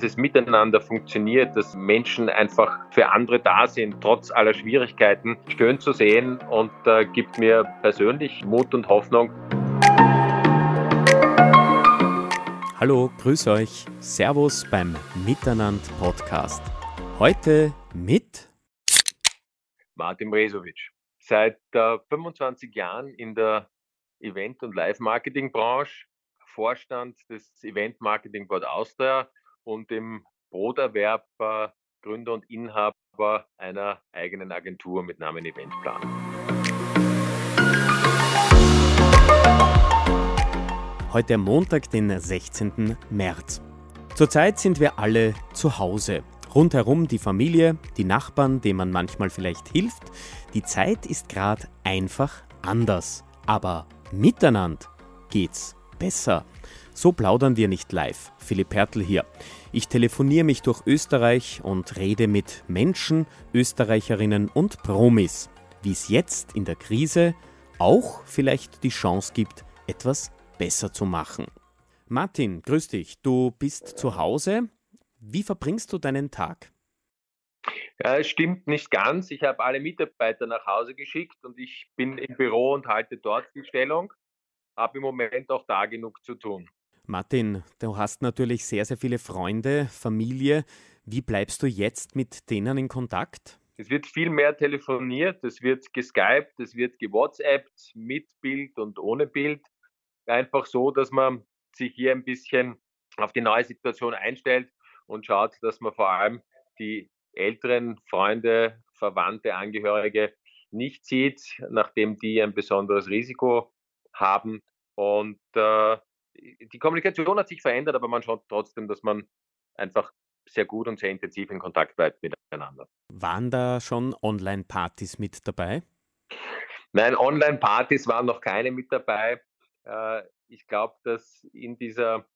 dieses Miteinander funktioniert, dass Menschen einfach für andere da sind, trotz aller Schwierigkeiten, schön zu sehen und äh, gibt mir persönlich Mut und Hoffnung. Hallo, grüß euch. Servus beim Miteinander Podcast. Heute mit Martin Bresovic. Seit äh, 25 Jahren in der Event- und Live-Marketing-Branche, Vorstand des Event Marketing Board Austria und im Broterwerb Gründer und Inhaber einer eigenen Agentur mit Namen Eventplan. Heute Montag, den 16. März. Zurzeit sind wir alle zu Hause. Rundherum die Familie, die Nachbarn, denen man manchmal vielleicht hilft. Die Zeit ist gerade einfach anders. Aber miteinander geht's besser. So plaudern wir nicht live. Philipp Hertel hier. Ich telefoniere mich durch Österreich und rede mit Menschen, Österreicherinnen und Promis, wie es jetzt in der Krise auch vielleicht die Chance gibt, etwas besser zu machen. Martin, grüß dich. Du bist zu Hause. Wie verbringst du deinen Tag? Ja, es stimmt nicht ganz. Ich habe alle Mitarbeiter nach Hause geschickt und ich bin im Büro und halte dort die Stellung. Habe im Moment auch da genug zu tun. Martin, du hast natürlich sehr, sehr viele Freunde, Familie. Wie bleibst du jetzt mit denen in Kontakt? Es wird viel mehr telefoniert, es wird geskypt, es wird gewhatsappt mit Bild und ohne Bild. Einfach so, dass man sich hier ein bisschen auf die neue Situation einstellt und schaut, dass man vor allem die älteren Freunde, Verwandte, Angehörige nicht sieht, nachdem die ein besonderes Risiko haben. Und äh, die Kommunikation hat sich verändert, aber man schaut trotzdem, dass man einfach sehr gut und sehr intensiv in Kontakt bleibt miteinander. Waren da schon Online-Partys mit dabei? Nein, Online-Partys waren noch keine mit dabei. Äh, ich glaube, dass in dieser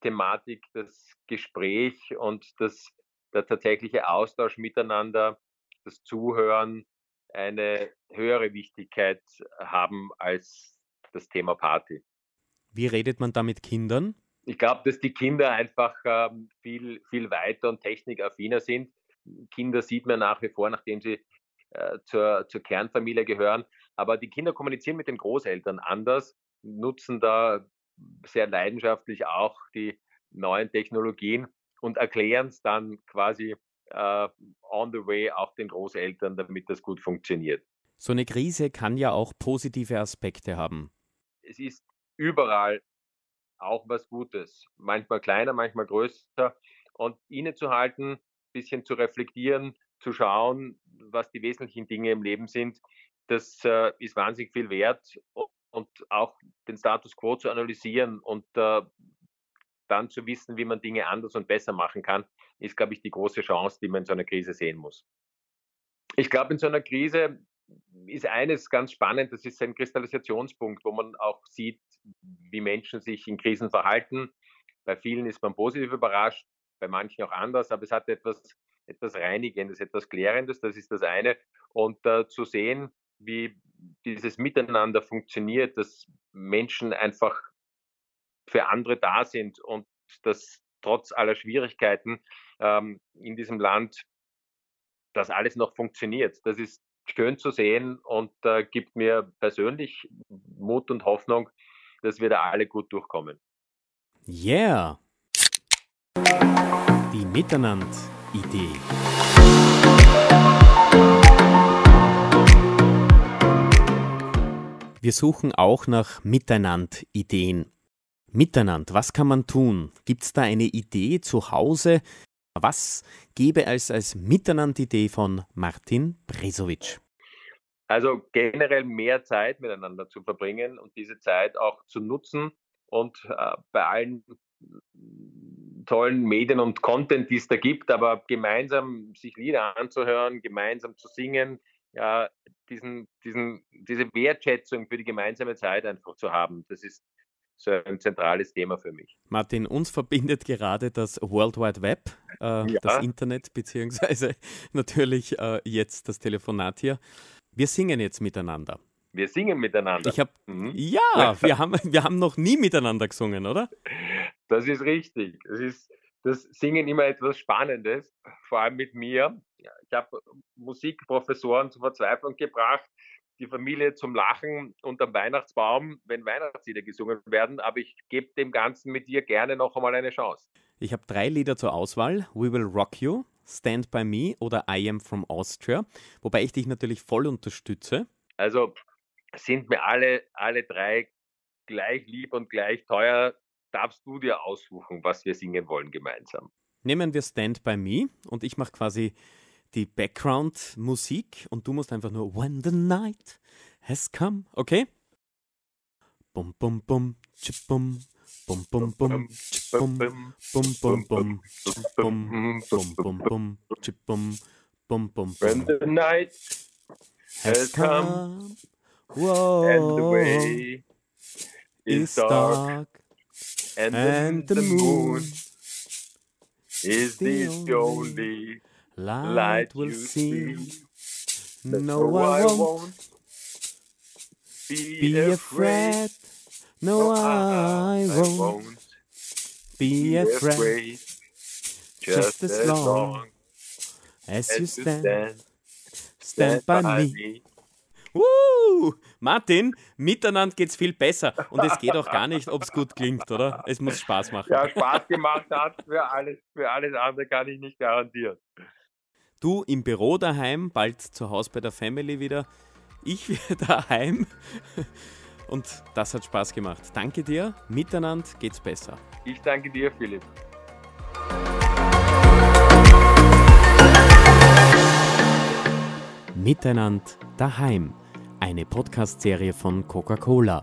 Thematik das Gespräch und das, der tatsächliche Austausch miteinander, das Zuhören eine höhere Wichtigkeit haben als das Thema Party. Wie redet man da mit Kindern? Ich glaube, dass die Kinder einfach ähm, viel, viel weiter und technikaffiner sind. Kinder sieht man nach wie vor, nachdem sie äh, zur, zur Kernfamilie gehören. Aber die Kinder kommunizieren mit den Großeltern anders, nutzen da sehr leidenschaftlich auch die neuen Technologien und erklären es dann quasi äh, on the way auch den Großeltern, damit das gut funktioniert. So eine Krise kann ja auch positive Aspekte haben. Es ist überall auch was Gutes. Manchmal kleiner, manchmal größer. Und innezuhalten, ein bisschen zu reflektieren, zu schauen, was die wesentlichen Dinge im Leben sind, das äh, ist wahnsinnig viel wert. Und auch den Status quo zu analysieren und äh, dann zu wissen, wie man Dinge anders und besser machen kann, ist, glaube ich, die große Chance, die man in so einer Krise sehen muss. Ich glaube, in so einer Krise ist eines ganz spannend, das ist ein Kristallisationspunkt, wo man auch sieht, wie Menschen sich in Krisen verhalten. Bei vielen ist man positiv überrascht, bei manchen auch anders, aber es hat etwas, etwas Reinigendes, etwas Klärendes, das ist das eine. Und äh, zu sehen, wie dieses Miteinander funktioniert, dass Menschen einfach für andere da sind und dass trotz aller Schwierigkeiten ähm, in diesem Land das alles noch funktioniert. Das ist schön zu sehen und äh, gibt mir persönlich Mut und Hoffnung, dass wir da alle gut durchkommen. Yeah! Die Miteinander-Idee. Wir suchen auch nach Miteinander-Ideen. Miteinander, was kann man tun? Gibt es da eine Idee zu Hause? Was gäbe es als Miteinander-Idee von Martin Bresovic? Also generell mehr Zeit miteinander zu verbringen und diese Zeit auch zu nutzen und äh, bei allen tollen Medien und Content, die es da gibt, aber gemeinsam sich Lieder anzuhören, gemeinsam zu singen, ja, diesen, diesen, diese Wertschätzung für die gemeinsame Zeit einfach zu haben, das ist so ein zentrales Thema für mich. Martin, uns verbindet gerade das World Wide Web, äh, ja. das Internet, beziehungsweise natürlich äh, jetzt das Telefonat hier. Wir singen jetzt miteinander. Wir singen miteinander. Ich hab, mhm. Ja, wir haben, wir haben noch nie miteinander gesungen, oder? Das ist richtig. Es ist das Singen immer etwas Spannendes, vor allem mit mir. Ich habe Musikprofessoren zur Verzweiflung gebracht, die Familie zum Lachen unter dem Weihnachtsbaum, wenn Weihnachtslieder gesungen werden, aber ich gebe dem Ganzen mit dir gerne noch einmal eine Chance. Ich habe drei Lieder zur Auswahl: We Will Rock You, Stand By Me oder I Am From Austria, wobei ich dich natürlich voll unterstütze. Also sind mir alle, alle drei gleich lieb und gleich teuer. Darfst du dir aussuchen, was wir singen wollen gemeinsam? Nehmen wir Stand By Me und ich mache quasi die Background-Musik und du musst einfach nur When the night has come, okay? Bum bum bum, chip bum, bum bum bum, chip bum, bum. bum. Bum, bum bum. Bum bum, chip bum, bum. Bum When the night has come, whoa, and the way is dark, and, and the moon is the only light, light will see. No, I won't be, be afraid. No, I won't be afraid. Just as long as you stand, stand by me. Uh, Martin, miteinander geht's viel besser. Und es geht auch gar nicht, ob es gut klingt, oder? Es muss Spaß machen. Ja, Spaß gemacht hat, für alles, für alles andere kann ich nicht garantieren. Du im Büro daheim, bald zu Hause bei der Family wieder. Ich wieder daheim. Und das hat Spaß gemacht. Danke dir. Miteinander geht's besser. Ich danke dir, Philipp. Miteinander daheim. Eine Podcast-Serie von Coca-Cola.